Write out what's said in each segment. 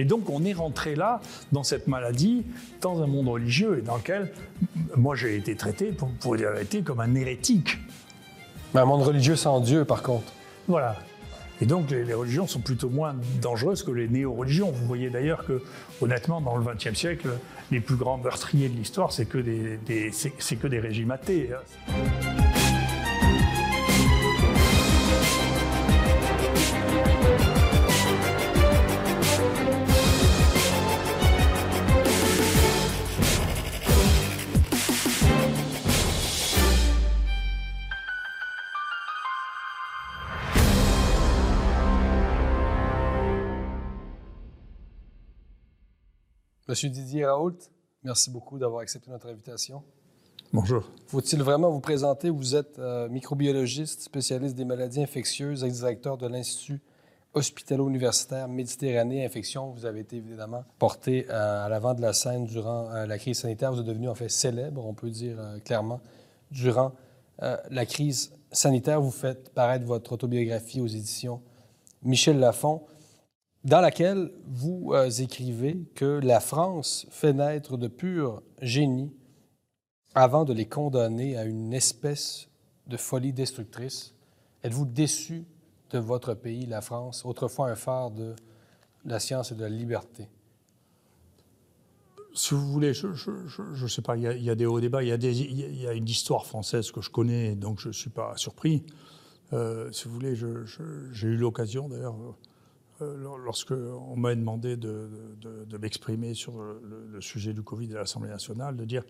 Mais donc on est rentré là, dans cette maladie, dans un monde religieux et dans lequel moi j'ai été traité, pour, pour dire la comme un hérétique. Mais un monde religieux sans Dieu, par contre. Voilà. Et donc les, les religions sont plutôt moins dangereuses que les néo-religions. Vous voyez d'ailleurs que, honnêtement, dans le XXe siècle, les plus grands meurtriers de l'histoire, c'est que des, des- c'est- c'est que des régimes athées. Monsieur Didier Raoult, merci beaucoup d'avoir accepté notre invitation. Bonjour. Faut-il vraiment vous présenter? Vous êtes euh, microbiologiste, spécialiste des maladies infectieuses, ex-directeur de l'Institut hospitalo-universitaire Méditerranée Infection. Vous avez été évidemment porté euh, à l'avant de la scène durant euh, la crise sanitaire. Vous êtes devenu en fait célèbre, on peut dire clairement, durant la crise sanitaire. Vous faites paraître votre autobiographie aux éditions Michel Lafon, dans laquelle vous euh, écrivez que la France fait naître de purs génies avant de les condamner à une espèce de folie destructrice. Êtes-vous déçu de votre pays, la France, autrefois un phare de la science et de la liberté? Si vous voulez, je ne sais pas, il y, a, des hauts débats, il y a, une histoire française que je connais, donc je ne suis pas surpris. Euh, si vous voulez, j'ai eu l'occasion d'ailleurs, lorsque on m'a demandé de, m'exprimer sur le, sujet du Covid à l'Assemblée nationale, de dire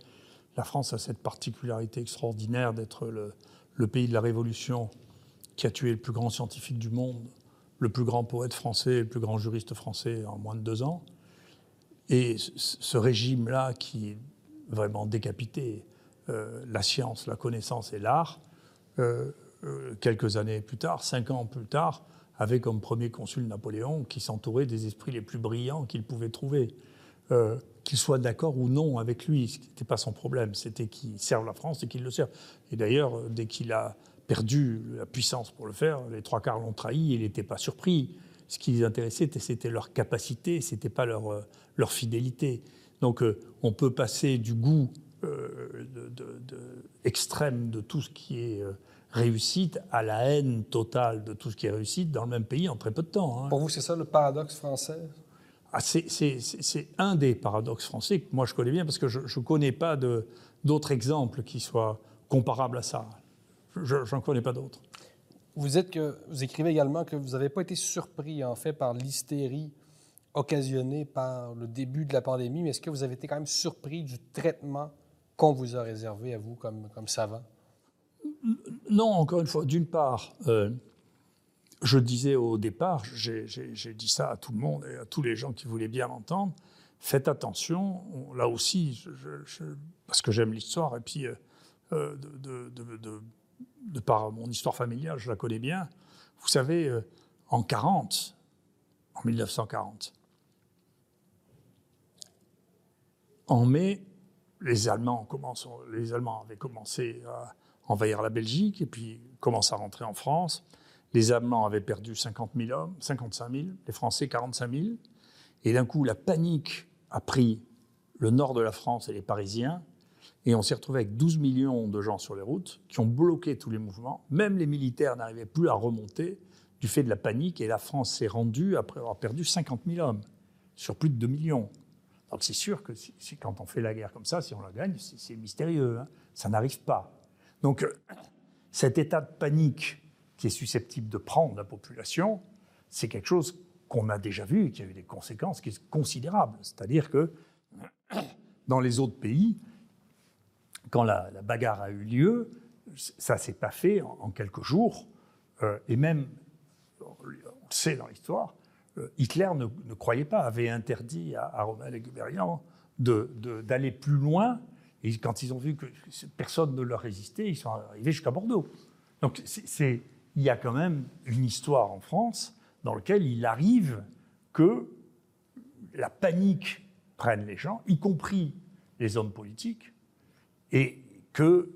la France a cette particularité extraordinaire d'être le, pays de la Révolution qui a tué le plus grand scientifique du monde, le plus grand poète français, le plus grand juriste français en moins de deux ans. Et ce- régime-là qui vraiment décapité euh, la science, la connaissance et l'art, euh, euh, quelques années plus tard, cinq ans plus tard, avait comme premier consul Napoléon qui s'entourait des esprits les plus brillants qu'il pouvait trouver. Euh, qu'ils soient d'accord ou non avec lui, ce n'était pas son problème, c'était qu'ils servent la France et qu'ils le servent. Et d'ailleurs, euh, dès qu'il a perdu la puissance pour le faire, les trois quarts l'ont trahi, il n'était pas surpris. Ce qui les intéressait, c'était- leur capacité, c'était pas leur, euh, leur fidélité. Donc euh, on peut passer du goût extrême de tout ce qui est réussite à la haine totale de tout ce qui est réussite dans le même pays en très peu de temps. hein. Pour vous, c'est ça le paradoxe français? Ah, c'est- un des paradoxes français que moi je connais bien parce que je ne connais pas d'autres exemples qui soient comparables à ça. Je n'en connais pas d'autres. Vous dites que vous écrivez également que vous n'avez pas été surpris en fait par l'hystérie occasionnée par le début de la pandémie, mais est-ce que vous avez été quand même surpris du traitement qu'on vous a réservé à vous comme, comme savant? Non, encore une fois, d'une part, euh, je disais au départ, j'ai dit ça à tout le monde et à tous les gens qui voulaient bien l'entendre, faites attention, on- là aussi, parce que j'aime l'histoire, et puis euh, euh, de, par mon histoire familiale, je la connais bien. Vous savez, en 40, en 1940, en mai, les Allemands, les Allemands avaient commencé à envahir la Belgique et puis commencent à rentrer en France. Les Allemands avaient perdu 50 000 hommes, 55 000, les Français 45 000. Et d'un coup, la panique a pris le nord de la France et les Parisiens. Et on s'est retrouvé avec 12 millions de gens sur les routes qui ont bloqué tous les mouvements. Même les militaires n'arrivaient plus à remonter du fait de la panique. Et la France s'est rendue après avoir perdu 50 000 hommes sur plus de 2 millions. Donc c'est sûr que quand on fait la guerre comme ça, si on la gagne, c'est c'est mystérieux. hein. Ça n'arrive pas. Donc euh, cet état de panique qui est susceptible de prendre la population, c'est quelque chose qu'on a déjà vu et qui a eu des conséquences considérables. C'est-à-dire que dans les autres pays, quand la, bagarre a eu lieu, ça s'est pas fait en, quelques jours. Euh, et même, on le sait dans l'histoire, euh, Hitler ne, ne croyait pas, avait interdit à, à Rommel et d'aller plus loin. Et quand ils ont vu que personne ne leur résistait, ils sont arrivés jusqu'à Bordeaux. Donc il y a quand même une histoire en France dans laquelle il arrive que la panique prenne les gens, y compris les hommes politiques, et que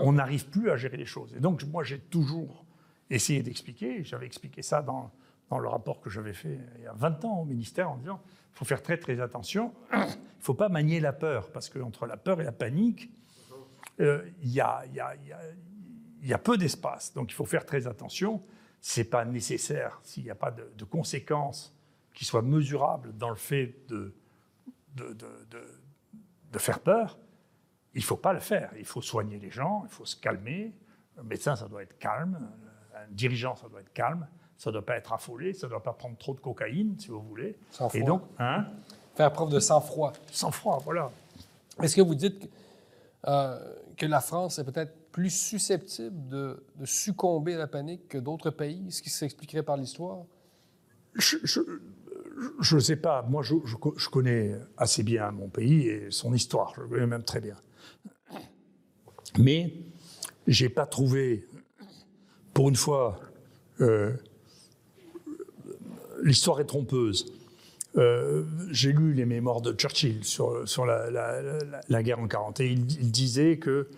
on n'arrive plus à gérer les choses. Et donc moi j'ai toujours essayé d'expliquer, j'avais expliqué ça dans, dans le rapport que j'avais fait il y a 20 ans au ministère en disant il faut faire très très attention, ne faut pas manier la peur, parce qu'entre la peur et la panique, euh, il y, a, y, a, y, a, peu d'espace. Donc il faut faire très attention. Ce n'est pas nécessaire, s'il n'y a pas de, de, conséquences qui soient mesurables dans le fait de, de, de faire peur, il ne faut pas le faire. Il faut soigner les gens, il faut se calmer. Un médecin, ça doit être calme. Un dirigeant, ça doit être calme. Ça ne doit pas être affolé. Ça ne doit pas prendre trop de cocaïne, si vous voulez. Et donc, hein Faire preuve de sang-froid. Sang-froid, voilà. Est-ce que vous dites euh, que la France est peut-être plus susceptible de, succomber à la panique que d'autres pays, ce qui s'expliquerait par l'histoire? Je ne sais pas. Moi, je, je, connais assez bien mon pays et son histoire. Je le connais même très bien. Mais j'ai pas trouvé, pour une fois, euh, l'histoire est trompeuse. Euh, j'ai lu les mémoires de Churchill sur, la, guerre en 40 et il, disait que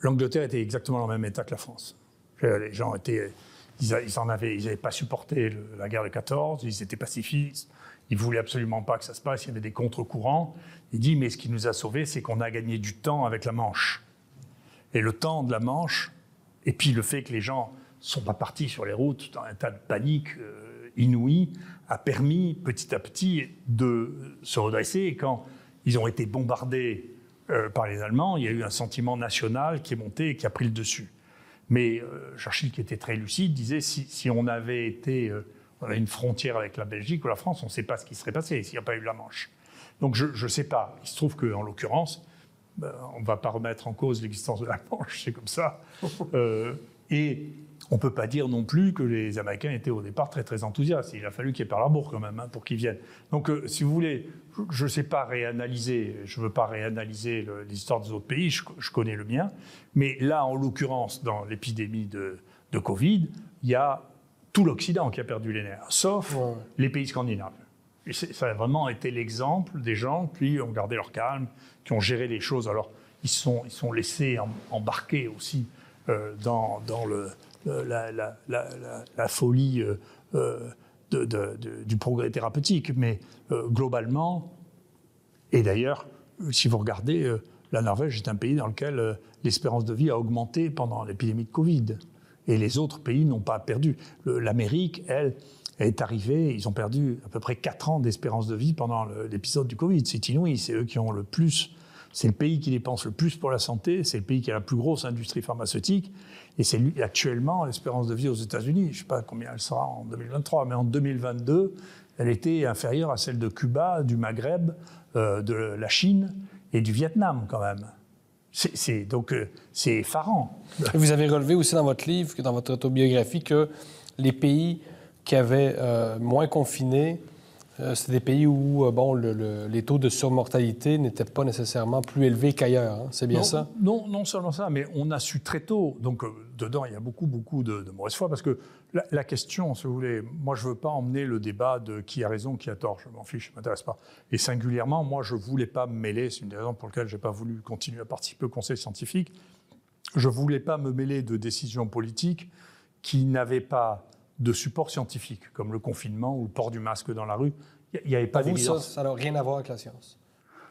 l'Angleterre était exactement dans le même état que la France. Les gens étaient, ils, en avaient, ils n'avaient pas supporté la guerre de 14, ils étaient pacifistes, ils voulaient absolument pas que ça se passe, il y avait des contre-courants. Il dit mais ce qui nous a sauvés, c'est qu'on a gagné du temps avec la Manche. Et le temps de la Manche, et puis le fait que les gens sont pas partis sur les routes dans un tas de panique euh, inouïe, a permis petit à petit de se redresser. Et quand ils ont été bombardés euh, par les Allemands, il y a eu un sentiment national qui est monté et qui a pris le dessus. Mais euh, Churchill, qui était très lucide, disait si, on avait été on a une frontière avec la Belgique ou la France, on ne sait pas ce qui serait passé s'il n'y a pas eu la Manche. Donc je ne sais pas. Il se trouve qu'en l'occurrence, ben, on ne va pas remettre en cause l'existence de la Manche, c'est comme ça. Euh, et on ne peut pas dire non plus que les Américains étaient au départ très très enthousiastes. Il a fallu qu'il y ait Pearl Harbor quand même hein, pour qu'ils viennent. Donc euh, si vous voulez, je ne sais pas réanalyser, je ne veux pas réanalyser l'histoire des autres pays, je, connais le mien. Mais là, en l'occurrence, dans l'épidémie de, de, Covid, il y a tout l'Occident qui a perdu les nerfs, sauf les pays scandinaves. Et ça a vraiment été l'exemple des gens qui ont gardé leur calme, qui ont géré les choses. Alors, ils sont, ils sont laissés embarquer aussi euh, dans, dans le, la, la, folie euh, euh, du progrès thérapeutique. Mais globalement, et d'ailleurs, si vous regardez, la Norvège est un pays dans lequel l'espérance de vie a augmenté pendant l'épidémie de Covid. Et les autres pays n'ont pas perdu. L'Amérique, elle, est arrivée, ils ont perdu à peu près 4 ans d'espérance de vie pendant l'épisode du Covid. C'est inouï, c'est eux qui ont le plus, c'est le pays qui dépense le plus pour la santé, c'est le pays qui a la plus grosse industrie pharmaceutique, et c'est actuellement l'espérance de vie aux États-Unis. Je ne sais pas combien elle sera en 2023, mais en 2022, elle était inférieure à celle de Cuba, du Maghreb, euh, de la Chine et du Vietnam quand même. C'est, donc euh, c'est effarant. Vous avez relevé aussi dans votre livre, dans votre autobiographie, que les pays qui avaient euh, moins confiné, euh, c'était des pays où bon, les taux de surmortalité n'étaient pas nécessairement plus élevés qu'ailleurs. Hein. C'est bien ça? Non, non seulement ça, mais on a su très tôt. Donc, dedans, il y a beaucoup, beaucoup de, de mauvaise foi parce que la, question, si vous voulez, moi, je ne veux pas emmener le débat de qui a raison, qui a tort. Je m'en fiche, ça ne m'intéresse pas. Et singulièrement, moi, je ne voulais pas me mêler. C'est une des raisons pour lesquelles je n'ai pas voulu continuer à participer au Conseil scientifique. Je ne voulais pas me mêler de décisions politiques qui n'avaient pas de support scientifique, comme le confinement ou le port du masque dans la rue. Il n'y avait pas d'évidence. Ça n'a rien à voir avec la science.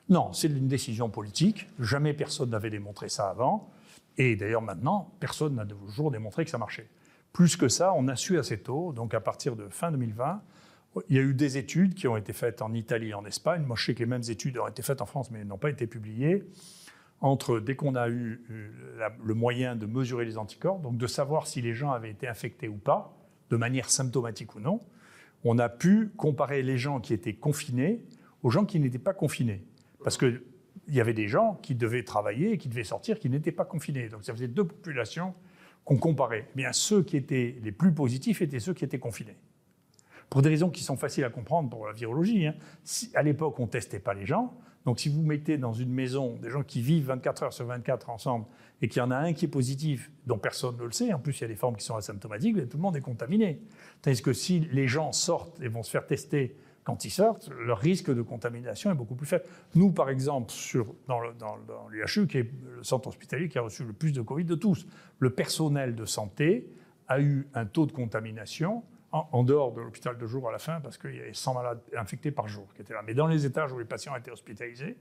Non, c'est une décision politique. Jamais personne n'avait démontré ça avant. Et d'ailleurs, maintenant, personne n'a toujours démontré que ça marchait. Plus que ça, on a su assez tôt, donc à partir de fin 2020, il y a eu des études qui ont été faites en Italie et en Espagne. Moi, je sais que les mêmes études ont été faites en France, mais n'ont pas été publiées. Entre, dès qu'on a eu euh, le moyen de mesurer les anticorps, donc de savoir si les gens avaient été infectés ou pas, de manière symptomatique ou non, on a pu comparer les gens qui étaient confinés aux gens qui n'étaient pas confinés. Parce qu'il y avait des gens qui devaient travailler qui devaient sortir qui n'étaient pas confinés. Donc ça faisait deux populations qu'on comparait, eh bien, ceux qui étaient les plus positifs étaient ceux qui étaient confinés. Pour des raisons qui sont faciles à comprendre pour la virologie. Hein. à l'époque, on ne testait pas les gens. Donc, si vous mettez dans une maison des gens qui vivent 24 heures sur 24 ensemble et qu'il y en a un qui est positif, dont personne ne le sait, en plus, il y a des formes qui sont asymptomatiques, tout le monde est contaminé. Tandis que si les gens sortent et vont se faire tester quand ils sortent, leur risque de contamination est beaucoup plus faible. Nous, par exemple, sur, dans, l'UHU, qui est le centre hospitalier qui a reçu le plus de Covid de tous, le personnel de santé a eu un taux de contamination en, dehors de l'hôpital de jour à la fin, parce qu'il y avait 100 malades infectés par jour qui étaient là. Mais dans les étages où les patients étaient hospitalisés,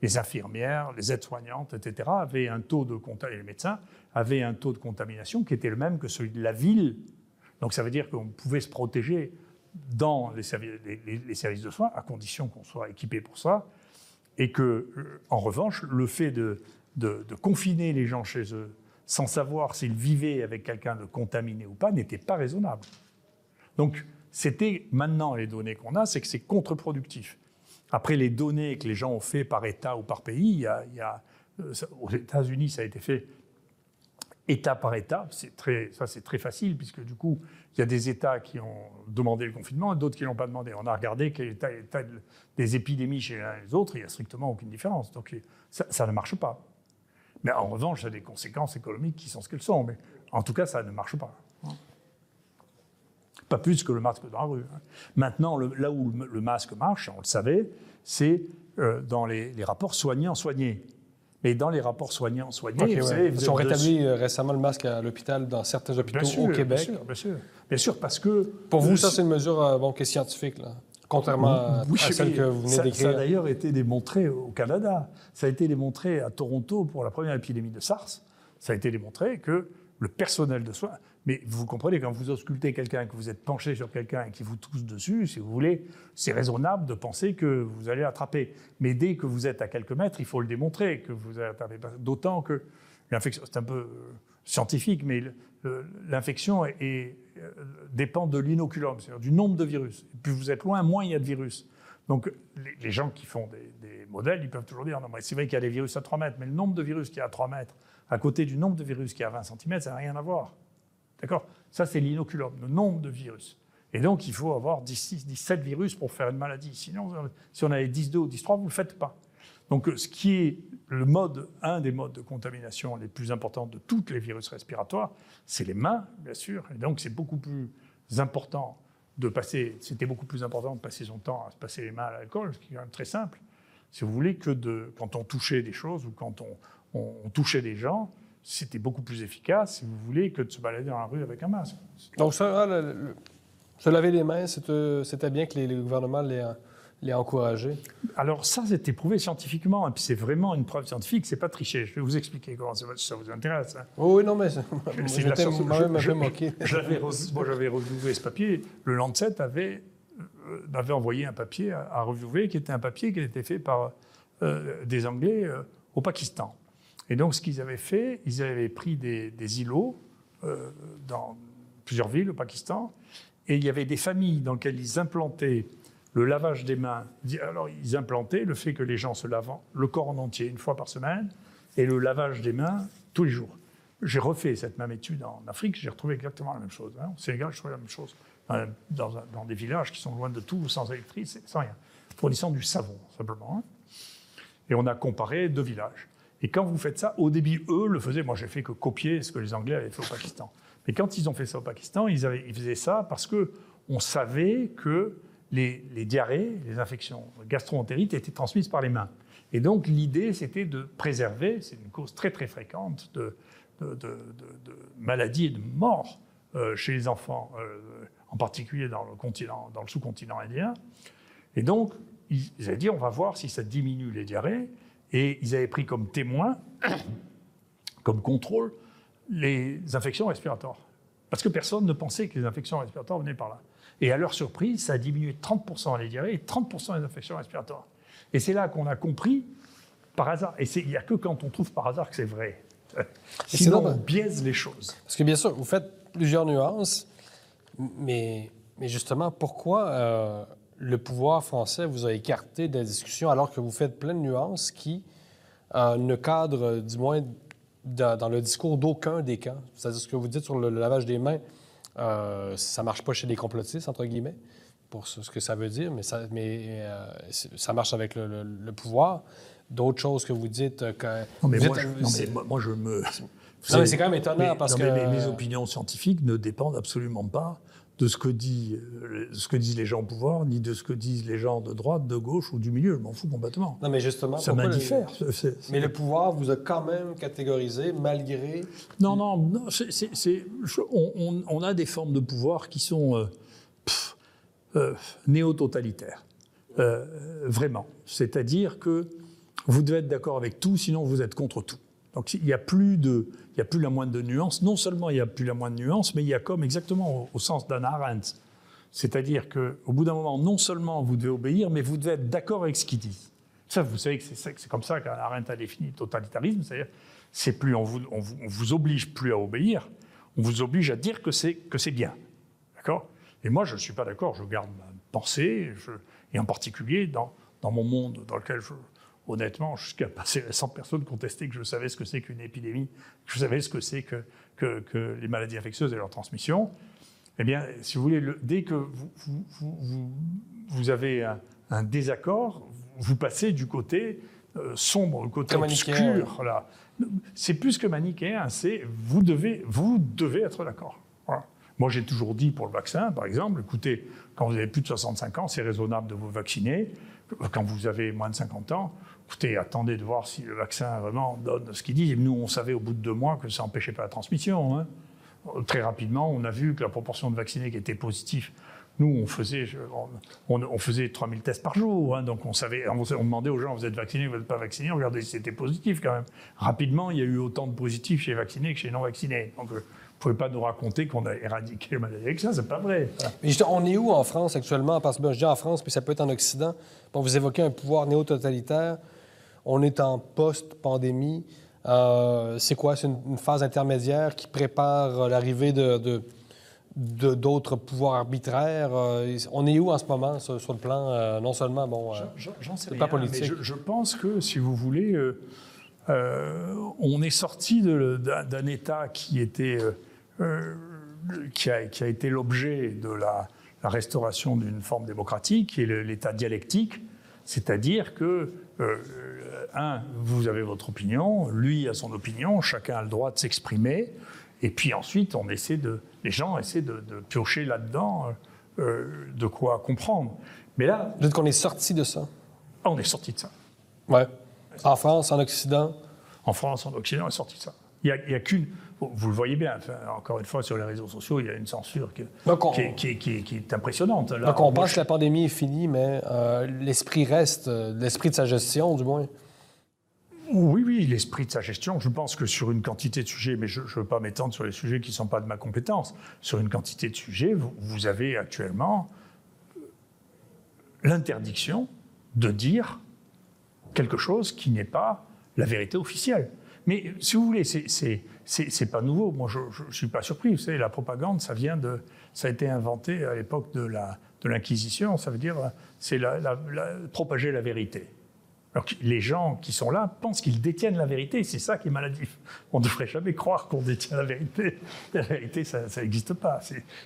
les infirmières, les aides-soignantes, etc., avaient un taux de et les médecins avaient un taux de contamination qui était le même que celui de la ville. Donc ça veut dire qu'on pouvait se protéger dans les, services de soins, à condition qu'on soit équipé pour ça, et que, euh, en revanche, le fait de, de, confiner les gens chez eux sans savoir s'ils vivaient avec quelqu'un de contaminé ou pas n'était pas raisonnable. Donc, c'était maintenant les données qu'on a, c'est que c'est contre-productif. Après, les données que les gens ont fait par État ou par pays, euh, aux États-Unis, ça a été fait État par État. Ça, c'est très facile, puisque du coup, il y a des États qui ont demandé le confinement et d'autres qui ne l'ont pas demandé. On a regardé quel était l'état des épidémies chez l'un et les autres, il n'y a strictement aucune différence. Donc, ça, ne marche pas. Mais en revanche, ça a des conséquences économiques qui sont ce qu'elles sont. Mais en tout cas, ça ne marche pas. Pas plus que le masque dans la rue. Hein. Maintenant, là où le masque marche, on le savait, c'est euh, dans les, rapports soignants-soignés. Mais dans les rapports soignants-soignés, vous savez... Ils ont rétabli euh, récemment le masque à l'hôpital, dans certains hôpitaux au Québec. Bien sûr, bien sûr. Bien sûr, parce que... Pour vous, ça, c'est une mesure euh, bon, qui est scientifique, là contrairement à celle que vous venez d'écrire. Ça a d'ailleurs été démontré au Canada. Ça a été démontré à Toronto pour la première épidémie de SARS. Ça a été démontré que le personnel de soins, mais vous comprenez, quand vous auscultez quelqu'un, que vous êtes penché sur quelqu'un et qui vous tousse dessus, si vous voulez, c'est raisonnable de penser que vous allez attraper. Mais dès que vous êtes à quelques mètres, il faut le démontrer que vous allez. D'autant que l'infection, c'est un peu euh, scientifique, mais l'infection euh, dépend de l'inoculum, c'est-à-dire du nombre de virus. plus vous êtes loin, moins il y a de virus. Donc les, gens qui font des, modèles, ils peuvent toujours dire, non, c'est vrai qu'il y a des virus à 3 mètres, mais le nombre de virus qui est à 3 mètres, à côté du nombre de virus qui est à 20 cm, ça n'a rien à voir. D'accord? Ça, c'est l'inoculum, le nombre de virus. Et donc, il faut avoir 16, 17 virus pour faire une maladie. Sinon, si on avait 10-2 ou 10-3, vous ne le faites pas. Donc, ce qui est le mode, un des modes de contamination les plus importants de tous les virus respiratoires, c'est les mains, bien sûr. Et donc, c'est beaucoup plus important de passer, c'était beaucoup plus important de passer son temps à se passer les mains à l'alcool, ce qui est quand même très simple, si vous voulez, que de, quand on touchait des choses ou quand on touchait des gens, c'était beaucoup plus efficace, si vous voulez, que de se balader dans la rue avec un masque. Donc, ça, ah, se laver les mains, c'était bien que les, gouvernements l'aient encouragé? Alors ça, c'est prouvé scientifiquement, et puis c'est vraiment une preuve scientifique, c'est pas triché. Je vais vous expliquer comment ça, ça vous intéresse. Hein. oui, non, mais j'étais moi-même un peu moqué. Moi, j'avais reviewé ce papier. Le Lancet avait, euh, avait envoyé un papier à, à reviewer, qui était un papier qui était fait par euh, des Anglais euh, au Pakistan. Et donc, ce qu'ils avaient fait, ils avaient pris des, îlots euh, dans plusieurs villes au Pakistan, et il y avait des familles dans lesquelles ils implantaient le lavage des mains. Alors, ils implantaient le fait que les gens se lavent le corps en entier une fois par semaine, et le lavage des mains tous les jours. J'ai refait cette même étude en Afrique, j'ai retrouvé exactement la même chose. Hein. Au Sénégal, je trouvais la même chose. Dans, des villages qui sont loin de tout, sans électricité, sans rien, fournissant du savon, simplement. Hein. Et on a comparé deux villages. Et quand vous faites ça, au début, eux le faisaient. Moi, j'ai fait que copier ce que les Anglais avaient fait au Pakistan. Mais quand ils ont fait ça au Pakistan, ils, faisaient ça parce que on savait que les, diarrhées, les infections gastro-entérites étaient transmises par les mains. Et donc, l'idée, c'était de préserver, c'est une cause très très fréquente de, maladies et de morts euh, chez les enfants, euh, en particulier dans le, continent, dans le sous-continent indien. Et donc, ils avaient dit, on va voir si ça diminue les diarrhées. Et ils avaient pris comme témoin, comme contrôle, les infections respiratoires. Parce que personne ne pensait que les infections respiratoires venaient par là. Et à leur surprise, ça a diminué 30% les diarrhées et 30% les infections respiratoires. Et c'est là qu'on a compris, par hasard, et il n'y a que quand on trouve par hasard que c'est vrai. Sinon, on biaise les choses. Parce que bien sûr, vous faites plusieurs nuances, mais, mais justement, pourquoi euh, le pouvoir français vous a écarté de la discussion alors que vous faites plein de nuances qui euh, ne cadrent, du moins, dans, le discours d'aucun des camps. C'est-à-dire ce que vous dites sur le, lavage des mains, euh, ça marche pas chez les complotistes, entre guillemets, pour ce, que ça veut dire, mais ça, mais, euh, ça marche avec le, pouvoir. D'autres choses que vous dites... Euh, que non, mais, moi, je, me... c'est quand même étonnant parce que... mes opinions scientifiques ne dépendent absolument pas de ce que, dit, euh, ce que disent les gens au pouvoir, ni de ce que disent les gens de droite, de gauche ou du milieu. Je m'en fous complètement. Non, mais justement, ça m'indiffère. Mais le pouvoir vous a quand même catégorisé malgré. Non, non, non on, a des formes de pouvoir qui sont, euh, néo-totalitaire. vraiment. C'est-à-dire que vous devez être d'accord avec tout, sinon vous êtes contre tout. Donc il n'y a, plus de, il y a plus la moindre nuance. Non seulement il n'y a plus la moindre nuance, mais il y a comme exactement au, sens d'Anna Arendt. C'est-à-dire qu'au bout d'un moment, non seulement vous devez obéir, mais vous devez être d'accord avec ce qu'ils disent. Ça, vous savez que c'est comme ça qu'Anna Arendt a défini le totalitarisme, c'est-à-dire c'est plus on vous, on vous, oblige plus à obéir, on vous oblige à dire que c'est que c'est bien, d'accord? Et moi, je ne suis pas d'accord. Je garde ma pensée, et en particulier dans, dans mon monde dans lequel je, honnêtement, jusqu'à passer 100 personnes contestaient que je savais ce que c'est qu'une épidémie, que je savais ce que c'est que, que, les maladies infectieuses et leur transmission. Eh bien, si vous voulez, dès que vous, vous, vous, avez un, désaccord, vous passez du côté euh, sombre, le côté obscur. Là. C'est plus que manichéen, c'est vous devez, vous devez être d'accord. Moi, j'ai toujours dit pour le vaccin, par exemple, écoutez, quand vous avez plus de 65 ans, c'est raisonnable de vous vacciner. Quand vous avez moins de 50 ans, écoutez, attendez de voir si le vaccin vraiment donne ce qu'il dit. nous, on savait au bout de deux mois que ça n'empêchait pas la transmission. Hein. Très rapidement, on a vu que la proportion de vaccinés qui étaient positifs, nous, on faisait, on, faisait 3000 tests par jour. Hein. donc on savait, on, demandait aux gens, vous êtes vaccinés, vous n'êtes pas vaccinés, regardez si c'était positif quand même. Rapidement, il y a eu autant de positifs chez vaccinés que chez non vaccinés. Donc, euh, pouvez pas nous raconter qu'on a éradiqué la maladie avec ça, c'est pas vrai. Mais on est où en France actuellement? Parce que je dis en France, puis ça peut être en Occident? Bon, vous évoquez un pouvoir néo-totalitaire. On est en post-pandémie. Euh, c'est quoi? C'est une, phase intermédiaire qui prépare l'arrivée de, d'autres pouvoirs arbitraires. Euh, on est où en ce moment sur, le plan, euh, non seulement, bon, J'en sais pas politique? je, je, pense que, si vous voulez, on est sorti d'un État qui était, qui a, qui, a, été l'objet de la, la restauration d'une forme démocratique, qui est l'État dialectique, c'est-à-dire que un, vous avez votre opinion, lui a son opinion, chacun a le droit de s'exprimer, et puis ensuite, on essaie de, les gens essaient de, piocher là-dedans euh, euh, de quoi comprendre. Mais là, dites qu'on est sorti de ça. Ah, on est sorti de ça. Ouais. En France, en Occident. En France, en Occident, on est sorti de ça. Il n'y a, qu'une. Vous le voyez bien, encore une fois, sur les réseaux sociaux, il y a une censure qui, est, impressionnante. Donc on pense que la pandémie est finie, mais euh, l'esprit reste, l'esprit de sa gestion, du moins. Oui, oui, l'esprit de sa gestion. Je pense que sur une quantité de sujets, mais je ne veux pas m'étendre sur les sujets qui ne sont pas de ma compétence, sur une quantité de sujets, vous, avez actuellement l'interdiction de dire quelque chose qui n'est pas la vérité officielle. Mais si vous voulez, c'est pas nouveau. Moi, je ne suis pas surpris. Vous savez, la propagande, ça vient de, ça a été inventé à l'époque de la de l'Inquisition. Ça veut dire, c'est la, propager la vérité. Alors les gens qui sont là pensent qu'ils détiennent la vérité, c'est ça qui est maladif. On ne devrait jamais croire qu'on détient la vérité. La vérité, ça n'existe pas.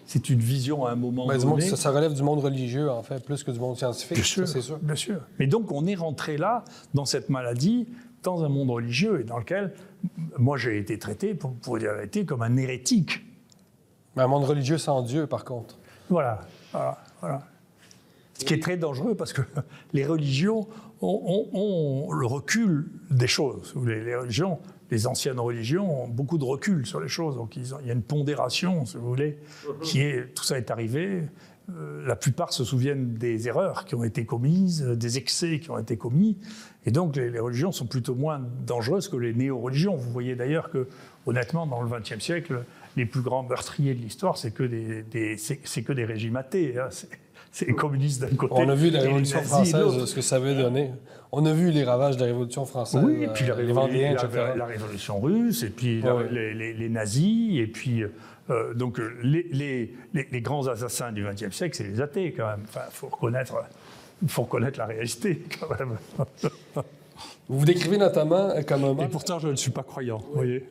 C'est une vision à un moment donné. Ça, relève du monde religieux, en fait, plus que du monde scientifique, bien sûr, sûr. Bien sûr. Mais donc, on est rentré là, dans cette maladie, dans un monde religieux, et dans lequel, moi, j'ai été traité, pour, pour dire la vérité, comme un hérétique. Mais un monde religieux sans Dieu, par contre. Voilà, voilà, voilà. Ce qui est très dangereux parce que les religions ont, le recul des choses. Les, religions, les anciennes religions ont beaucoup de recul sur les choses. Donc il y a une pondération, si vous voulez, qui est tout ça est arrivé. Euh, la plupart se souviennent des erreurs qui ont été commises, des excès qui ont été commis, et donc les, religions sont plutôt moins dangereuses que les néo-religions. Vous voyez d'ailleurs que, honnêtement, dans le XXe siècle, les plus grands meurtriers de l'histoire, c'est que des, c'est, que des régimes athées. Hein c'est les communistes d'un côté. On a vu la Révolution française, ce que ça avait donné. On a vu les ravages de la Révolution française. Oui, et puis la, euh, la, Révolution russe, et puis les, nazis, et puis. Euh, donc les, les, grands assassins du XXe siècle, c'est les athées quand même. Enfin, faut reconnaître, faut reconnaître la réalité quand même. vous vous décrivez notamment comme un. Et pourtant, je ne suis pas croyant. Vous voyez.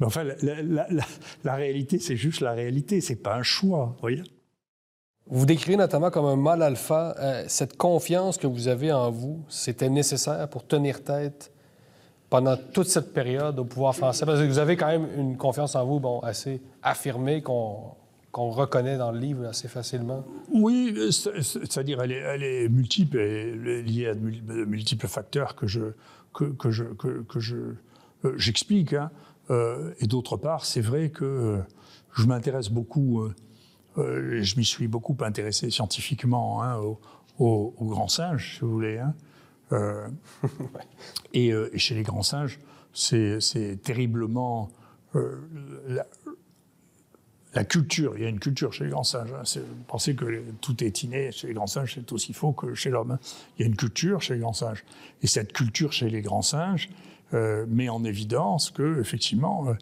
Mais enfin, la, la réalité, c'est juste la réalité, c'est pas un choix. Vous voyez. Vous décrivez notamment comme un mal alpha. Euh, cette confiance que vous avez en vous, c'était nécessaire pour tenir tête pendant toute cette période au pouvoir français? Parce que vous avez quand même une confiance en vous bon, assez affirmée qu'on reconnaît dans le livre assez facilement. Oui, c'est-à-dire elle est, multiple, est liée à de multiples facteurs que je que, je que, je euh, j'explique. Hein. Euh, et d'autre part, c'est vrai que je m'intéresse beaucoup euh, je m'y suis beaucoup intéressé scientifiquement hein, aux au, grands singes, si vous voulez. Hein. Euh, et, chez les grands singes, c'est terriblement la, la, culture. Il y a une culture chez les grands singes. Hein. Pensez que tout est inné chez les grands singes, c'est aussi faux que chez l'homme. Il y a une culture chez les grands singes. Et cette culture chez les grands singes met en évidence que, effectivement,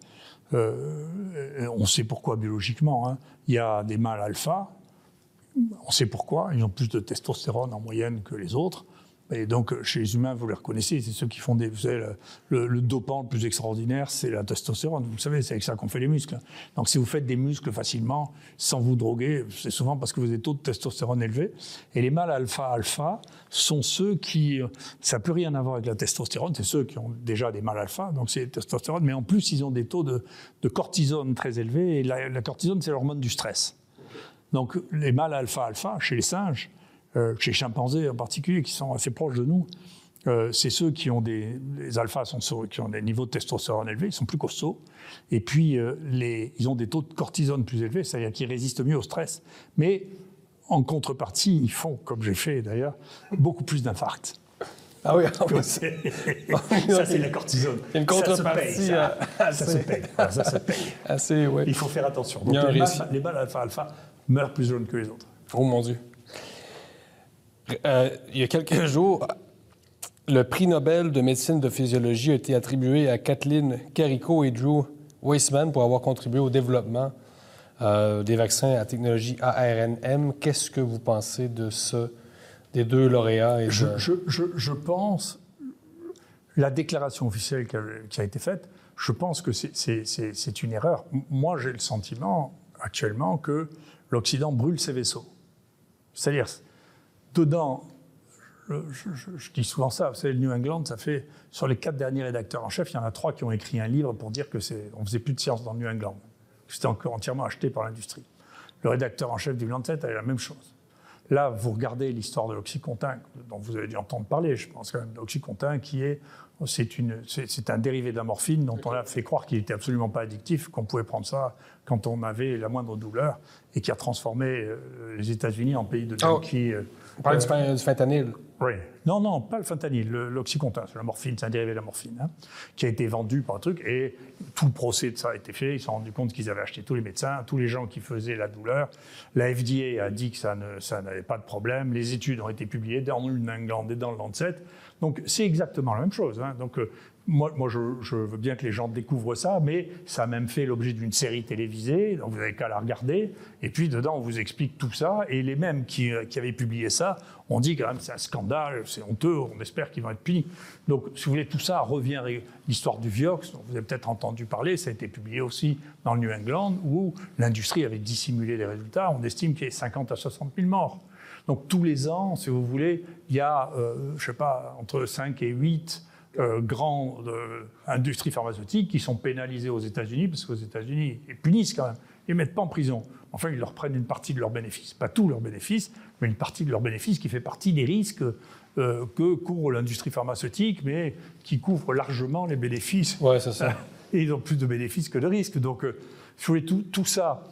euh, on sait pourquoi biologiquement. Hein. Il y a des mâles alpha, on sait pourquoi, ils ont plus de testostérone en moyenne que les autres. Et donc, euh, chez les humains, vous les reconnaissez, c'est ceux qui font des. Vous savez, le, dopant le plus extraordinaire, c'est la testostérone. Vous savez, c'est avec ça qu'on fait les muscles. Donc, si vous faites des muscles facilement, sans vous droguer, c'est souvent parce que vous avez taux de testostérone élevé. Et les mâles alpha-alpha sont ceux qui. Ça n'a plus rien à voir avec la testostérone, c'est ceux qui ont déjà des mâles alpha, donc c'est testostérone, mais en plus, ils ont des taux de, cortisone très élevés. Et la, cortisone, c'est l'hormone du stress. Donc, les mâles alpha-alpha, chez les singes, euh, chez les chimpanzés en particulier, qui sont assez proches de nous, euh, c'est ceux qui ont des les alphas sont qui ont des niveaux de testostérone élevés, ils sont plus costauds, et puis euh, les, ils ont des taux de cortisone plus élevés, c'est-à-dire qu'ils résistent mieux au stress. Mais en contrepartie, ils font, comme j'ai fait d'ailleurs, beaucoup plus d'infarcts. Ah oui, ça c'est la cortisone. Une contrepartie. Ça se paye. Ça, se paye. Assez, ouais. Il faut faire attention. Donc, les, les balles alpha-alpha meurent plus jeunes que les autres. Oh mon Dieu. Euh, il y a quelques jours, le prix Nobel de médecine de physiologie a été attribué à Kathleen Carrico et Drew Weissman pour avoir contribué au développement euh, des vaccins à technologie ARNM. Qu'est-ce que vous pensez de ce, des deux lauréats? Et je, je, pense, la déclaration officielle qui a, été faite, je pense que c'est une erreur. Moi, j'ai le sentiment actuellement que l'Occident brûle ses vaisseaux. C'est-à-dire, dedans, je, dis souvent ça, vous savez, le New England, ça fait, sur les quatre derniers rédacteurs en chef, il y en a trois qui ont écrit un livre pour dire que c'est, on faisait plus de science dans le New England. C'était encore entièrement acheté par l'industrie. Le rédacteur en chef du Lancet avait la même chose. Là, vous regardez l'histoire de l'oxycontin, dont vous avez dû entendre parler, je pense quand même, l'oxycontin qui est, c'est, un dérivé de la morphine dont on a fait croire qu'il n'était absolument pas addictif, qu'on pouvait prendre ça quand on avait la moindre douleur, et qui a transformé euh, les États-Unis en pays de oh. qui on parle du fentanyl. Oui. Non, non, pas le fentanyl, l'oxycontin, c'est la morphine, c'est un dérivé de la morphine, hein, qui a été vendu par un truc, et tout le procès de ça a été fait. Ils se sont rendus compte qu'ils avaient acheté tous les médecins, tous les gens qui faisaient la douleur. La FDA a dit que ça n'avait pas de problème. Les études ont été publiées dans le England et dans le Lancet. Donc c'est exactement la même chose. Hein. Donc euh, moi, je, veux bien que les gens découvrent ça, mais ça a même fait l'objet d'une série télévisée, donc vous n'avez qu'à la regarder. Et puis dedans, on vous explique tout ça. Et les mêmes qui, euh, avaient publié ça ont dit quand même c'est un scandale, c'est honteux, on espère qu'ils vont être punis. Donc, si vous voulez, tout ça revient l'histoire du Vioxx, dont vous avez peut-être entendu parler, ça a été publié aussi dans le New England, où l'industrie avait dissimulé les résultats. On estime qu'il y a 50 à 60 000 morts. Donc tous les ans, si vous voulez, il y a, euh, je ne sais pas, entre 5 et 8 euh, grandes euh, industries pharmaceutiques qui sont pénalisées aux États-Unis, parce qu'aux États-Unis, ils punissent quand même. Ils ne mettent pas en prison. Enfin, ils leur prennent une partie de leurs bénéfices. Pas tous leurs bénéfices, mais une partie de leurs bénéfices qui fait partie des risques euh, que couvre l'industrie pharmaceutique, mais qui couvre largement les bénéfices. Ouais, c'est ça. Et ils ont plus de bénéfices que de risques. Donc, tout, tout ça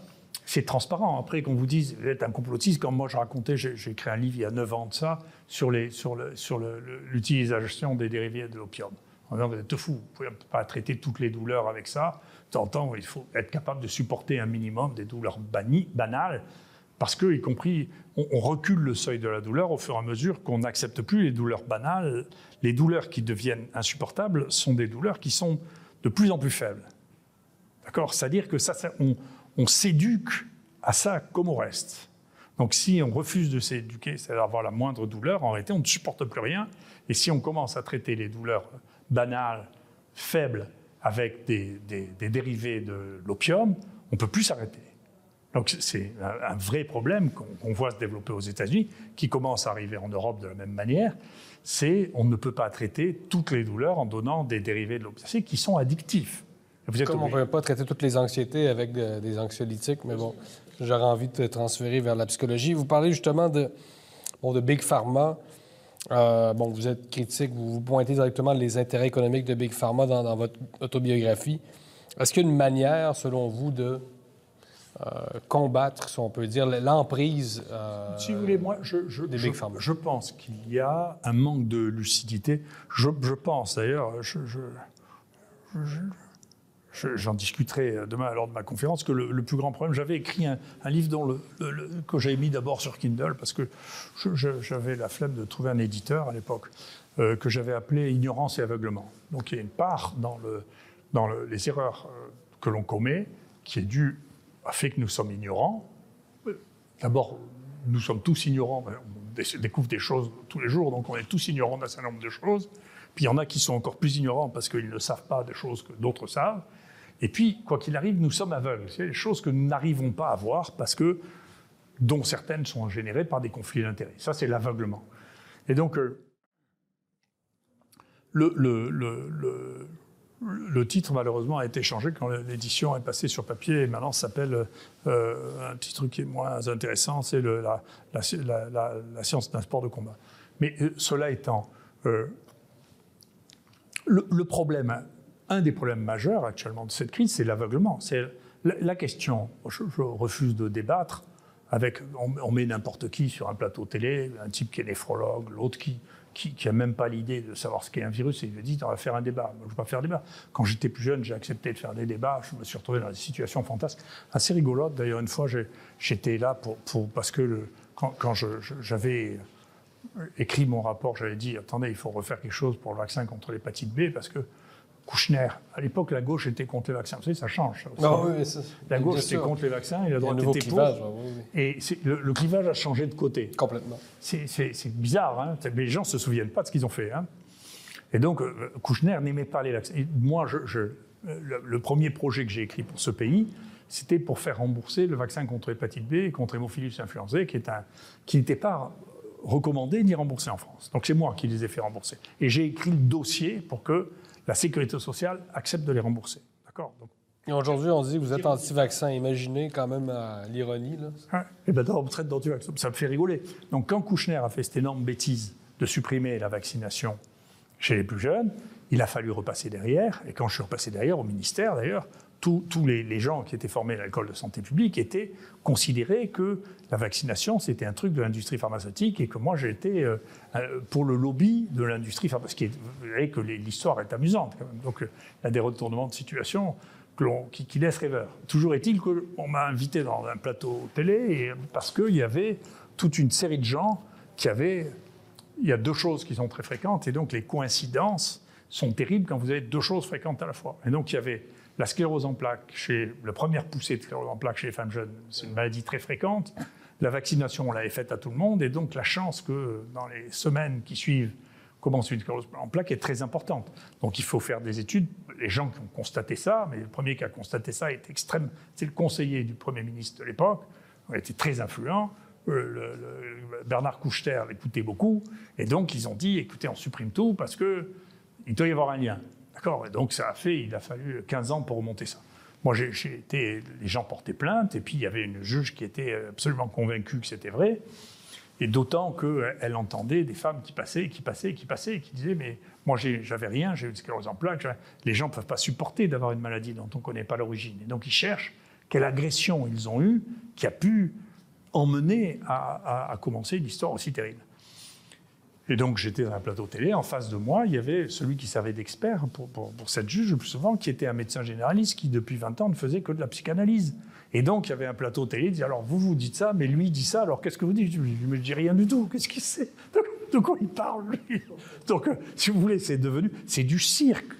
c'est transparent. Après, qu'on vous dise, vous êtes un complotiste, comme moi je racontais, j'ai écrit un livre il y a 9 ans de ça, sur l'utilisation des dérivés de l'opium. En disant, vous êtes fou, vous ne pouvez pas traiter toutes les douleurs avec ça. De en temps, il faut être capable de supporter un minimum des douleurs banales, parce que, y compris, on, recule le seuil de la douleur au fur et à mesure qu'on n'accepte plus les douleurs banales. Les douleurs qui deviennent insupportables sont des douleurs qui sont de plus en plus faibles. D'accord? C'est-à-dire que ça, on, on s'éduque à ça comme au reste. Donc si on refuse de s'éduquer, c'est-à-dire avoir la moindre douleur, en réalité, on ne supporte plus rien. Et si on commence à traiter les douleurs banales, faibles, avec des, dérivés de l'opium, on ne peut plus s'arrêter. Donc c'est un, vrai problème qu'on voit se développer aux États-Unis, qui commence à arriver en Europe de la même manière. C'est on ne peut pas traiter toutes les douleurs en donnant des dérivés de l'opium qui sont addictifs. Comme on ne peut pas traiter toutes les anxiétés avec des anxiolytiques, mais bon, j'aurais envie de te transférer vers la psychologie. Vous parlez justement de, bon, de Big Pharma. Euh, bon, vous êtes critique, vous, vous pointez directement les intérêts économiques de Big Pharma dans, votre autobiographie. Est-ce qu'il y a une manière, selon vous, de combattre, si on peut dire, l'emprise Si vous voulez, moi, je, je, des je, big pharma? je pense qu'il y a un manque de lucidité. Je, je pense d'ailleurs, je, je- je- je- j'en discuterai demain lors de ma conférence, que le, plus grand problème, j'avais écrit un, livre que j'avais mis d'abord sur Kindle, parce que j'avais la flemme de trouver un éditeur à l'époque, euh, que j'avais appelé Ignorance et aveuglement. Donc il y a une part dans, dans le- les erreurs euh, que l'on commet qui est due à fait que nous sommes ignorants. D'abord, nous sommes tous ignorants, on dé- découvre des choses tous les jours, donc on est tous ignorants d'un certain nombre de choses. Puis il y en a qui sont encore plus ignorants parce qu'ils ne savent pas des choses que d'autres savent. Et puis, quoi qu'il arrive, nous sommes aveugles. C'est des choses que nous n'arrivons pas à voir parce que, dont certaines sont générées par des conflits d'intérêts. Ça, c'est l'aveuglement. Et donc, euh, le, titre, malheureusement, a été changé quand l'édition est passée sur papier et maintenant s'appelle euh, un truc qui est moins intéressant, c'est la, science d'un sport de combat. Mais euh, cela étant, euh, le, le problème, hein, un des problèmes majeurs actuellement de cette crise, c'est l'aveuglement. C'est la, question, je, refuse de débattre, avec, on, met n'importe qui sur un plateau télé, un type qui est néphrologue, l'autre qui qui n'a même pas l'idée de savoir ce qu'est un virus, et il me dit, on va faire un débat. Moi, je ne pas faire débat. Quand j'étais plus jeune, j'ai accepté de faire des débats, je me suis retrouvé dans des situations fantasques, assez rigolotes. D'ailleurs, une fois, j'étais là pour, parce que quand, quand j'avais écrit mon rapport, j'avais dit, attendez, il faut refaire quelque chose pour le vaccin contre l'hépatite B, parce que Kouchner, à l'époque, la gauche était contre les vaccins. Vous savez, ça change. ça. Ah oui, oui, ça- La gauche était sûr. contre les vaccins et la droite était clivage, pour. oui, oui. Et le, le clivage a changé de côté. Complètement. C'est- bizarre, hein les gens ne se souviennent pas de ce qu'ils ont fait. hein. Et donc, euh, Kouchner n'aimait pas les vaccins. Et moi, je, je- le, le premier projet que j'ai écrit pour ce pays, c'était pour faire rembourser le vaccin contre l'hépatite B et contre hémophilus influenzae, qui n'était pas recommandé ni remboursé en France. Donc, c'est moi qui les ai fait rembourser. Et j'ai écrit le dossier pour que la sécurité sociale accepte de les rembourser. D'accord? Et aujourd'hui, on dit que vous êtes anti-vaccin. Imaginez quand même euh, l'ironie. là. Ouais. Et ben on traite d'anti-vax. Ça me fait rigoler. Donc quand Kouchner a fait cette énorme bêtise de supprimer la vaccination chez les plus jeunes, il a fallu repasser derrière. Et quand je suis repassé derrière, au ministère d'ailleurs, tous les, gens qui étaient formés à l'école de santé publique étaient considérés que la vaccination, c'était un truc de l'industrie pharmaceutique et que moi, j'étais euh, euh, pour le lobby de l'industrie pharmaceutique. Vous voyez que l'histoire est amusante quand même. Donc euh, il y a des retournements de situation qui laissent rêveur. Toujours est-il qu'on m'a invité dans un plateau télé et, parce qu'il y avait toute une série de gens qui avaient... Il y a deux choses qui sont très fréquentes et donc les coïncidences sont terribles quand vous avez deux choses fréquentes à la fois. Et donc il y avait la sclérose en plaques, chez, la première poussée de sclérose en plaques chez les femmes jeunes, c'est une maladie très fréquente. La vaccination, on l'avait faite à tout le monde et donc la chance que dans les semaines qui suivent commence une sclérose en plaques est très importante. Donc il faut faire des études. Les gens qui ont constaté ça, mais le premier qui a constaté ça est extrême. C'est le conseiller du Premier ministre de l'époque. Il était très influent. Euh, Bernard Kouchner l'écoutait beaucoup. Et donc ils ont dit, écoutez, on supprime tout parce que il doit y avoir un lien. D'accord donc ça a fait, il a fallu 15 ans pour remonter ça. Moi, j'ai été, les gens portaient plainte, et puis il y avait une juge qui était absolument convaincue que c'était vrai. Et d'autant qu'elle entendait des femmes qui passaient, qui passaient, qui passaient, et qui disaient Mais moi, j'avais rien, j'ai eu une sclérose en plaques. Les gens ne peuvent pas supporter d'avoir une maladie dont on ne connaît pas l'origine. Et donc, ils cherchent quelle agression ils ont eue qui a pu emmener à- à commencer une histoire aussi terrible. Et donc, j'étais dans un plateau télé. En face de moi, il y avait celui qui servait d'expert pour, pour- cette juge, le plus souvent, qui était un médecin généraliste qui, depuis 20 ans, ne faisait que de la psychanalyse. Et donc, il y avait un plateau télé, il disait Alors, vous, vous dites ça, mais lui, dit ça, alors qu'est-ce que vous dites? Je ne me dis rien du tout. Qu'est-ce qu'il sait? De, de quoi il parle, lui? Donc, euh, si vous voulez, c'est devenu. C'est du cirque.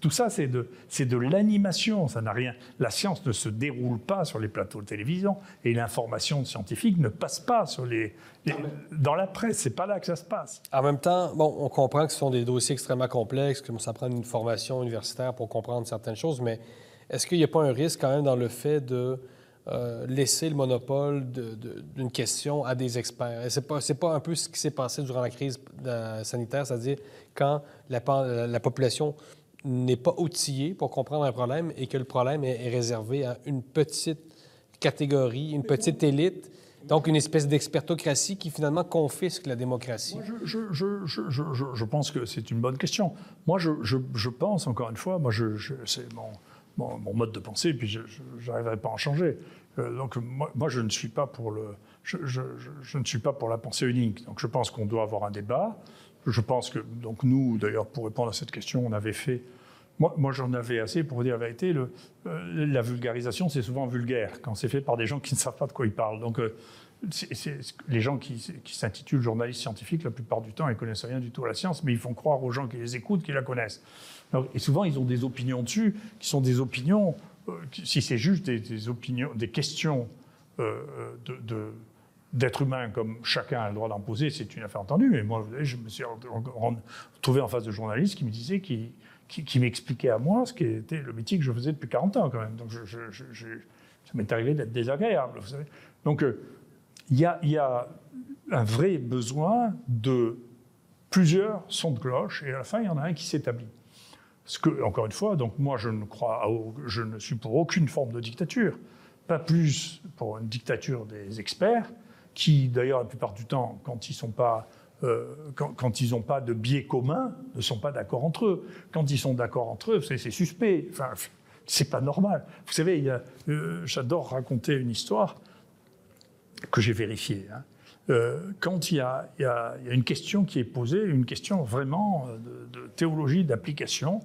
Tout ça, c'est de, l'animation. Ça n'a rien. La science ne se déroule pas sur les plateaux de télévision et l'information scientifique ne passe pas sur les, les- dans la presse. C'est pas là que ça se passe. En même temps, bon, on comprend que ce sont des dossiers extrêmement complexes, que ça prend une formation universitaire pour comprendre certaines choses, mais est-ce qu'il n'y a pas un risque quand même dans le fait de euh, laisser le monopole d'une question à des experts? Et C'est pas, un peu ce qui s'est passé durant la crise sanitaire, c'est-à-dire quand la, population n'est pas outillée pour comprendre un problème et que le problème est, réservé à une petite catégorie, une petite élite, donc une espèce d'expertocratie qui finalement confisque la démocratie. Moi, je, je- je- je- pense que c'est une bonne question. Moi, je, pense, encore une fois, moi, c'est mon, mon- mode de pensée, puis je n'arriverai pas à en changer. donc moi, je ne suis pas pour le, je, ne suis pas pour la pensée unique. Donc je pense qu'on doit avoir un débat. Je pense que donc nous, d'ailleurs, pour répondre à cette question, on avait fait. Moi, j'en avais assez pour vous dire la vérité. Le, la vulgarisation, c'est souvent vulgaire quand c'est fait par des gens qui ne savent pas de quoi ils parlent. Donc c'est les gens qui, qui s'intitulent journalistes scientifiques, la plupart du temps, ils connaissent rien du tout à la science, mais ils font croire aux gens qui les écoutent qu'ils la connaissent. Et souvent, ils ont des opinions dessus, qui sont des opinions, euh, si c'est juste des, opinions, des questions euh, d'êtres de, humains comme chacun a le droit d'en poser, c'est une affaire entendue. Mais moi, je me suis retrouvé en face de journalistes qui me disaient, qui, m'expliquaient à moi ce qui était le métier que je faisais depuis 40 ans quand même. Donc, ça m'est arrivé d'être désagréable. Donc, euh, il y a un vrai besoin de plusieurs sons de cloche, et à la fin, il y en a un qui s'établit. Ce que, encore une fois, donc moi, je ne, suis pour aucune forme de dictature, pas plus pour une dictature des experts, qui, d'ailleurs, la plupart du temps, quand ils pas euh, n'ont pas de biais commun, ne sont pas d'accord entre eux. Quand ils sont d'accord entre eux, c'est suspect. Enfin, c'est pas normal. Vous savez, euh, j'adore raconter une histoire que j'ai vérifié. Hein. Euh, quand il y, a, une question qui est posée, une question vraiment de théologie, d'application,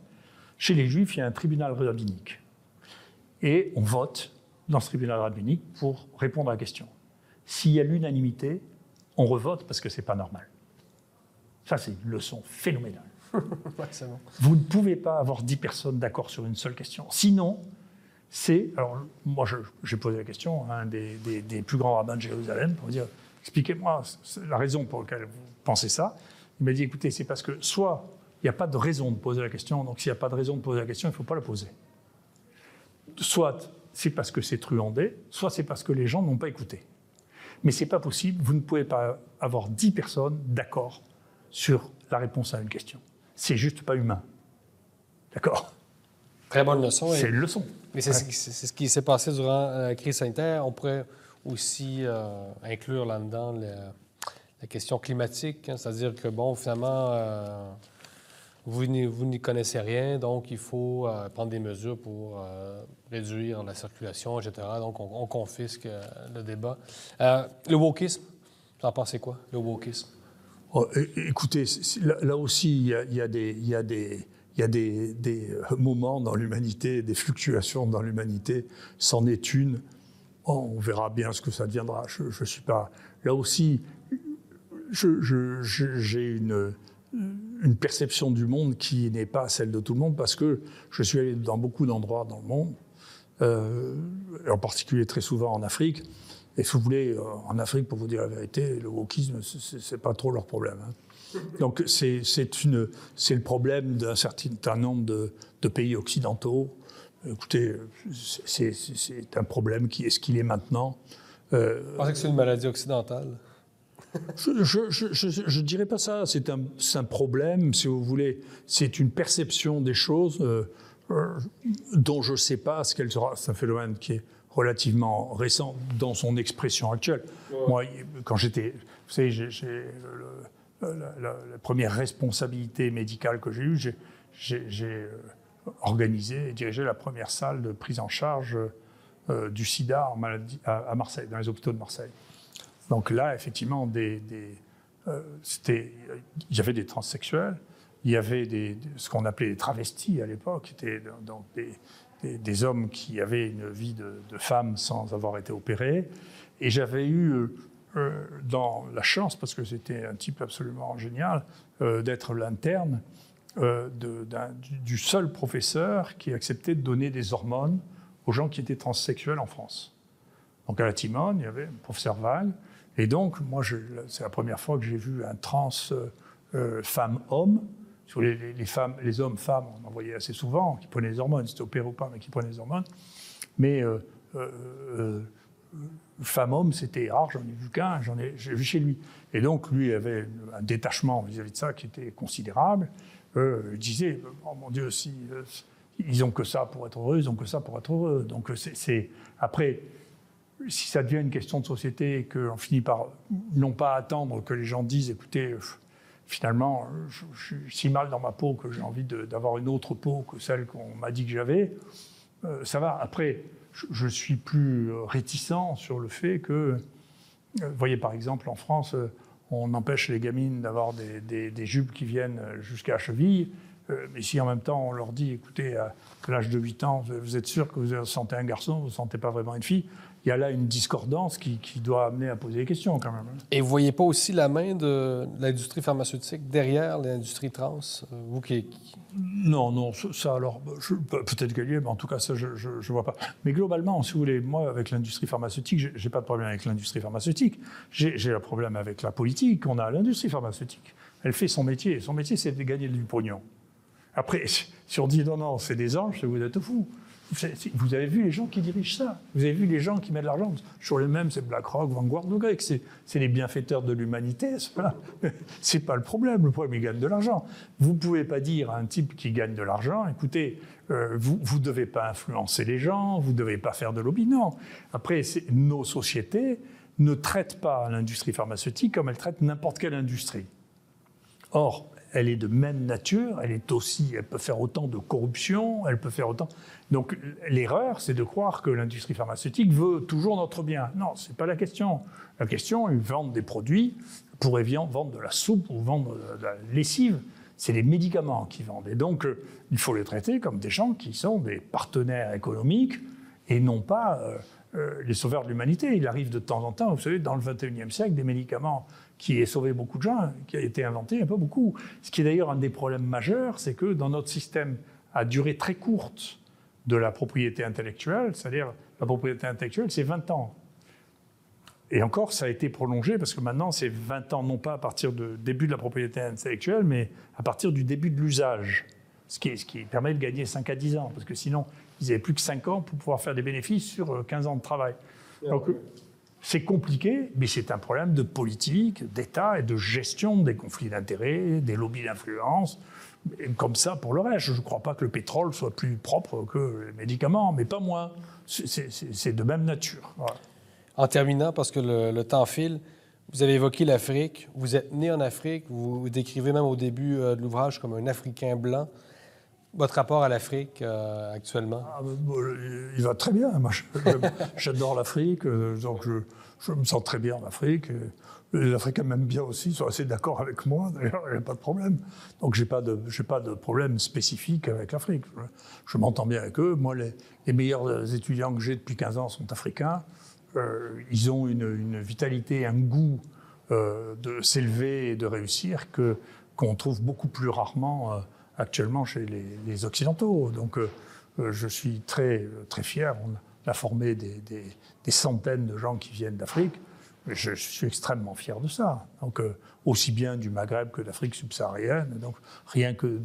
chez les Juifs, il y a un tribunal rabbinique. Et on vote dans ce tribunal rabbinique pour répondre à la question. S'il y a l'unanimité, on revote parce que c'est pas normal. Ça, c'est une leçon phénoménale. Vous ne pouvez pas avoir dix personnes d'accord sur une seule question. Sinon, c'est. Alors, moi, j'ai posé la question à un des, des, des, plus grands rabbins de Jérusalem pour dire expliquez-moi la raison pour laquelle vous pensez ça. Il m'a dit écoutez, c'est parce que soit il n'y a pas de raison de poser la question, donc s'il n'y a pas de raison de poser la question, il ne faut pas la poser. Soit c'est parce que c'est truandé, soit c'est parce que les gens n'ont pas écouté. Mais c'est pas possible, vous ne pouvez pas avoir dix personnes d'accord sur la réponse à une question. C'est juste pas humain. D'accord? Très bonne leçon. C'est une leçon. Mais c'est ouais. ce qui s'est passé durant euh, la crise sanitaire. On pourrait aussi euh, inclure là-dedans la question climatique, hein, c'est-à-dire que, bon, finalement, euh, vous n'y connaissez rien, donc il faut euh, prendre des mesures pour euh, réduire la circulation, etc. Donc, on, on confisque le débat. le wokisme, vous en pensez quoi, le wokisme? Oh, écoutez, là, aussi, il y a, des... Moments dans l'humanité, des fluctuations dans l'humanité, c'en est une. Oh, on verra bien ce que ça deviendra. Je ne suis pas. Là aussi, j'ai je, je, une, une perception du monde qui n'est pas celle de tout le monde parce que je suis allé dans beaucoup d'endroits dans le monde, euh, en particulier très souvent en Afrique. Et si vous voulez, en Afrique, pour vous dire la vérité, le wokisme, c'est pas trop leur problème. Hein. Donc c'est le problème d'un certain nombre de, de, pays occidentaux. Écoutez, c'est un problème qui est ce qu'il est maintenant. Euh, Vous pensez que c'est une maladie occidentale je ne dirais pas ça. C'est un, un, problème, si vous voulez. C'est une perception des choses euh, euh, dont je ne sais pas ce qu'elle sera. C'est un phénomène qui est relativement récent dans son expression actuelle. Ouais. Moi, quand j'étais. Vous savez, j'ai la, la, la, première responsabilité médicale que j'ai eue, j'ai euh, organisé et dirigé la première salle de prise en charge euh, du sida en maladie, à, à Marseille, dans les hôpitaux de Marseille. Donc là, effectivement, euh, il y avait des transsexuels, il y avait des, ce qu'on appelait des travestis à l'époque, étaient donc des, des, hommes qui avaient une vie de, femme sans avoir été opérés. Et j'avais eu euh, euh, dans la chance, parce que c'était un type absolument génial, d'être l'interne du, du seul professeur qui acceptait de donner des hormones aux gens qui étaient transsexuels en France. Donc à la Timone, il y avait le professeur Val, et donc, moi, c'est la première fois que j'ai vu un trans euh, euh femme-homme. Sur les, femmes, les hommes-femmes, on en voyait assez souvent, qui prenaient les hormones, c'était opéré ou pas, mais qui prenaient les hormones. Mais euh, femme-homme, c'était rare, j'en ai vu qu'un, j'en ai, vu chez lui. Et donc, lui avait un détachement vis-à-vis -vis de ça qui était considérable. Il disait, oh mon Dieu, si, ils ont que ça pour être heureux, ils ont que ça pour être heureux. Donc, c'est après si ça devient une question de société et qu'on finit par non pas attendre que les gens disent écoutez, finalement, je, suis si mal dans ma peau que j'ai envie d'avoir une autre peau que celle qu'on m'a dit que j'avais, euh, ça va. Après, je, suis plus réticent sur le fait que, vous voyez par exemple en France, on empêche les gamines d'avoir des, des, jupes qui viennent jusqu'à la cheville. mais si en même temps on leur dit, écoutez, à l'âge de 8 ans, vous êtes sûr que vous sentez un garçon, vous ne sentez pas vraiment une fille, il y a là une discordance qui, doit amener à poser des questions quand même. Et vous ne voyez pas aussi la main de l'industrie pharmaceutique derrière l'industrie trans, euh, vous qui... Non, non, ça alors, peut-être qu'il y a, mais en tout cas, ça, je ne vois pas. Mais globalement, si vous voulez, moi, avec l'industrie pharmaceutique, je n'ai pas de problème avec l'industrie pharmaceutique. J'ai un problème avec la politique. On a l'industrie pharmaceutique. Elle fait son métier. Son métier, c'est de gagner du pognon. Après, si on dit non, non, c'est des anges, vous êtes fous. Vous avez vu les gens qui dirigent ça. Vous avez vu les gens qui mettent de l'argent. Sur les mêmes, c'est BlackRock, Vanguard, le c'est les bienfaiteurs de l'humanité. C'est pas le problème. Le problème, ils gagnent de l'argent. Vous pouvez pas dire à un type qui gagne de l'argent, écoutez, euh, vous ne devez pas influencer les gens, vous ne devez pas faire de lobby. Non. Après, nos sociétés ne traitent pas l'industrie pharmaceutique comme elles traitent n'importe quelle industrie. Or, elle est de même nature, elle est aussi, elle peut faire autant de corruption, elle peut faire autant. Donc l'erreur, c'est de croire que l'industrie pharmaceutique veut toujours notre bien. Non, c'est pas la question. La question, ils vendent des produits, pourraient vendre de la soupe ou vendre de la lessive. C'est les médicaments qui vendent. Et donc, il faut les traiter comme des gens qui sont des partenaires économiques et non pas euh, euh, les sauveurs de l'humanité. Il arrive de temps en temps, vous savez, dans le 21e siècle, des médicaments qui aient sauvé beaucoup de gens, qui a été inventé, un peu beaucoup. Ce qui est d'ailleurs un des problèmes majeurs, c'est que dans notre système à durée très courte de la propriété intellectuelle, c'est-à-dire la propriété intellectuelle, c'est 20 ans. Et encore, ça a été prolongé parce que maintenant, c'est 20 ans, non pas à partir du début de la propriété intellectuelle, mais à partir du début de l'usage. Ce qui, ce qui, permet de gagner 5 à 10 ans, parce que sinon, ils n'avaient plus que 5 ans pour pouvoir faire des bénéfices sur 15 euh, ans de travail. Donc, c'est compliqué, mais c'est un problème de politique, d'État et de gestion des conflits d'intérêts, des lobbies d'influence. Comme ça pour le reste. Je ne crois pas que le pétrole soit plus propre que les médicaments, mais pas moins. C'est de même nature. En terminant, parce que le, temps file, vous avez évoqué l'Afrique. Vous êtes né en Afrique. Vous vous décrivez même au début euh, de l'ouvrage comme un Africain blanc. Votre rapport à l'Afrique euh, actuellement? Ah, Il va très bien. J'adore l'Afrique, euh, donc je, me sens très bien en Afrique. Les Africains m'aiment bien aussi, ils sont assez d'accord avec moi, d'ailleurs, il n'y a pas de problème. Donc, je n'ai pas, de, pas de problème spécifique avec l'Afrique. Je, m'entends bien avec eux. Moi, les, meilleurs étudiants que j'ai depuis 15 ans sont africains. Euh, ils ont une, vitalité, un goût de s'élever et de réussir que, qu'on trouve beaucoup plus rarement actuellement chez les, Occidentaux. Donc euh, euh, je suis très, très fier. On a formé des, centaines de gens qui viennent d'Afrique. Je, suis extrêmement fier de ça. Donc, euh, aussi bien du Maghreb que d'Afrique subsaharienne. Donc, rien que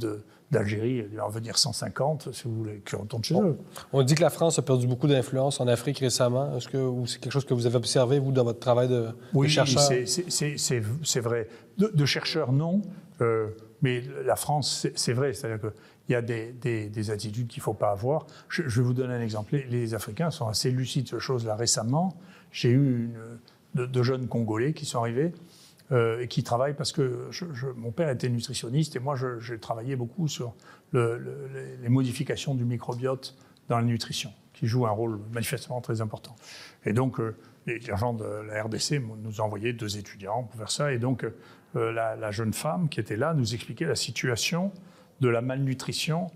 d'Algérie, il va en venir 150, si vous voulez, qui retournent chez eux. On dit que la France a perdu beaucoup d'influence en Afrique récemment. Est-ce que c'est quelque chose que vous avez observé, vous, dans votre travail de, oui, chercheur? Oui, c'est vrai. De, de, chercheurs, non. Mais la France, c'est vrai, c'est-à-dire qu'il y a des, attitudes qu'il ne faut pas avoir. Je, vais vous donner un exemple. Les, Africains sont assez lucides de ce chose-là. Récemment, j'ai eu une, de, jeunes Congolais qui sont arrivés euh, et qui travaillent parce que mon père était nutritionniste et moi, j'ai travaillé beaucoup sur les modifications du microbiote dans la nutrition, qui joue un rôle manifestement très important. Et donc, euh, les agents de la RDC nous envoyé deux étudiants pour faire ça. Et donc, euh, la, jeune femme qui était là nous expliquait la situation de la malnutrition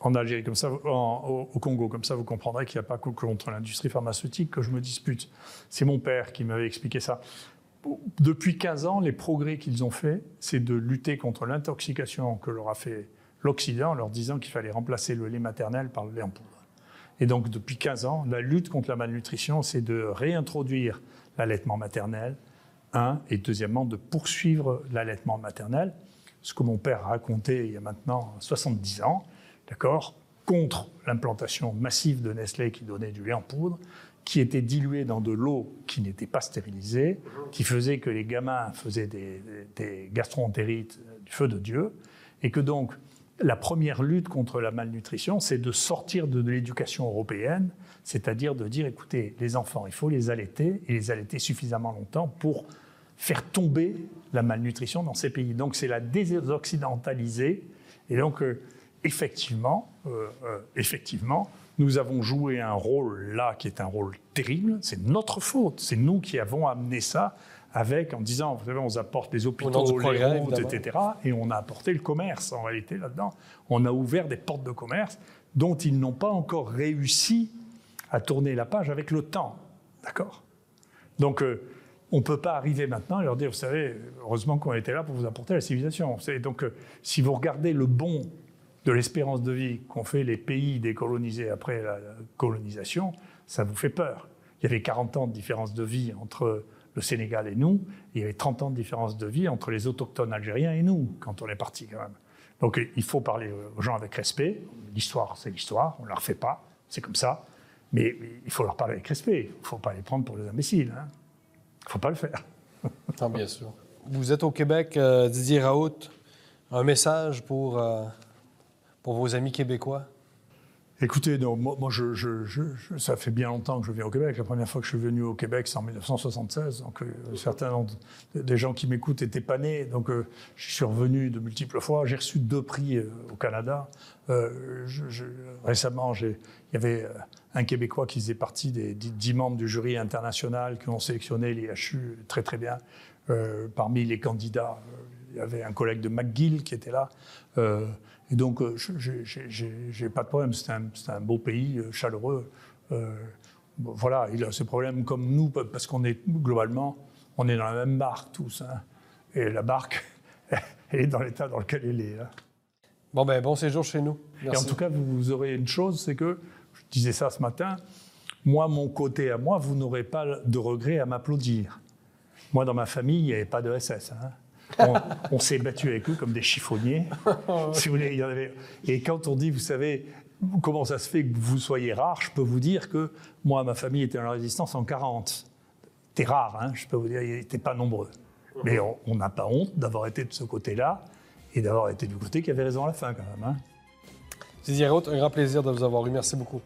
en Algérie, comme ça, au, Congo. Comme ça, vous comprendrez qu'il n'y a pas contre l'industrie pharmaceutique que je me dispute. C'est mon père qui m'avait expliqué ça. Depuis 15 ans, les progrès qu'ils ont faits, c'est de lutter contre l'intoxication que leur a fait l'Occident en leur disant qu'il fallait remplacer le lait maternel par le lait en poudre. Et donc, depuis 15 ans, la lutte contre la malnutrition, c'est de réintroduire l'allaitement maternel, un, et deuxièmement, de poursuivre l'allaitement maternel, ce que mon père racontait il y a maintenant 70 ans, d'accord, contre l'implantation massive de Nestlé qui donnait du lait en poudre, qui était dilué dans de l'eau qui n'était pas stérilisée, qui faisait que les gamins faisaient des, des gastroentérites du feu de Dieu, et que donc la première lutte contre la malnutrition, c'est de sortir de l'éducation européenne, c'est-à-dire de dire, écoutez, les enfants, il faut les allaiter, et les allaiter suffisamment longtemps pour faire tomber la malnutrition dans ces pays. Donc c'est la désoccidentaliser. Et donc, euh, effectivement, euh, euh, effectivement, Nous avons joué un rôle là qui est un rôle terrible. C'est notre faute. C'est nous qui avons amené ça avec, en disant, vous savez, on apporte des hôpitaux, les routes, etc. Et on a apporté le commerce, en réalité, là-dedans. On a ouvert des portes de commerce dont ils n'ont pas encore réussi à tourner la page avec le temps. D'accord? Donc, euh, on ne peut pas arriver maintenant et leur dire, vous savez, heureusement qu'on était là pour vous apporter la civilisation. Donc, euh, si vous regardez le bon de l'espérance de vie qu'ont fait les pays décolonisés après la colonisation, ça vous fait peur. Il y avait 40 ans de différence de vie entre le Sénégal et nous, il y avait 30 ans de différence de vie entre les autochtones algériens et nous, quand on est parti quand même. Donc il faut parler aux gens avec respect. L'histoire, c'est l'histoire, on ne la refait pas, c'est comme ça. Mais il faut leur parler avec respect, il ne faut pas les prendre pour des imbéciles. Hein. Il ne faut pas le faire. Non, bien sûr. Vous êtes au Québec, euh, Didier Raoult. Un message pour, euh, pour vos amis québécois? Écoutez, non, moi, je, ça fait bien longtemps que je viens au Québec. La première fois que je suis venu au Québec, c'est en 1976. Donc, euh, certains des gens qui m'écoutent étaient pas nés. Donc, euh, je suis revenu de multiples fois. J'ai reçu deux prix euh, au Canada. récemment, il y avait un Québécois qui faisait partie des dix membres du jury international qui ont sélectionné l'IHU très, très bien. parmi les candidats, il y avait un collègue de McGill qui était là. Et donc, euh, je n'ai pas de problème. C'est un, beau pays, euh, chaleureux. Euh, voilà, il a ses problèmes comme nous, parce qu'on est globalement, on est dans la même barque tous. Hein. Et la barque, elle est dans l'état dans lequel elle est. Hein. Bon, ben, bon séjour chez nous. Et en tout cas, vous, aurez une chose, c'est que, je disais ça ce matin, moi, mon côté à moi, vous n'aurez pas de regret à m'applaudir. Moi, dans ma famille, il n'y avait pas de SS. Hein on, s'est battu avec eux comme des chiffonniers. si vous voulez, Et quand on dit, vous savez, comment ça se fait que vous soyez rare, je peux vous dire que moi, ma famille était dans la résistance en 40. C'était rare, hein, je peux vous dire, ils n'étaient pas nombreux. Mais on n'a pas honte d'avoir été de ce côté-là et d'avoir été du côté qui avait raison à la fin, quand même. Hein. Didier Roth, un grand plaisir de vous avoir eu. Merci beaucoup.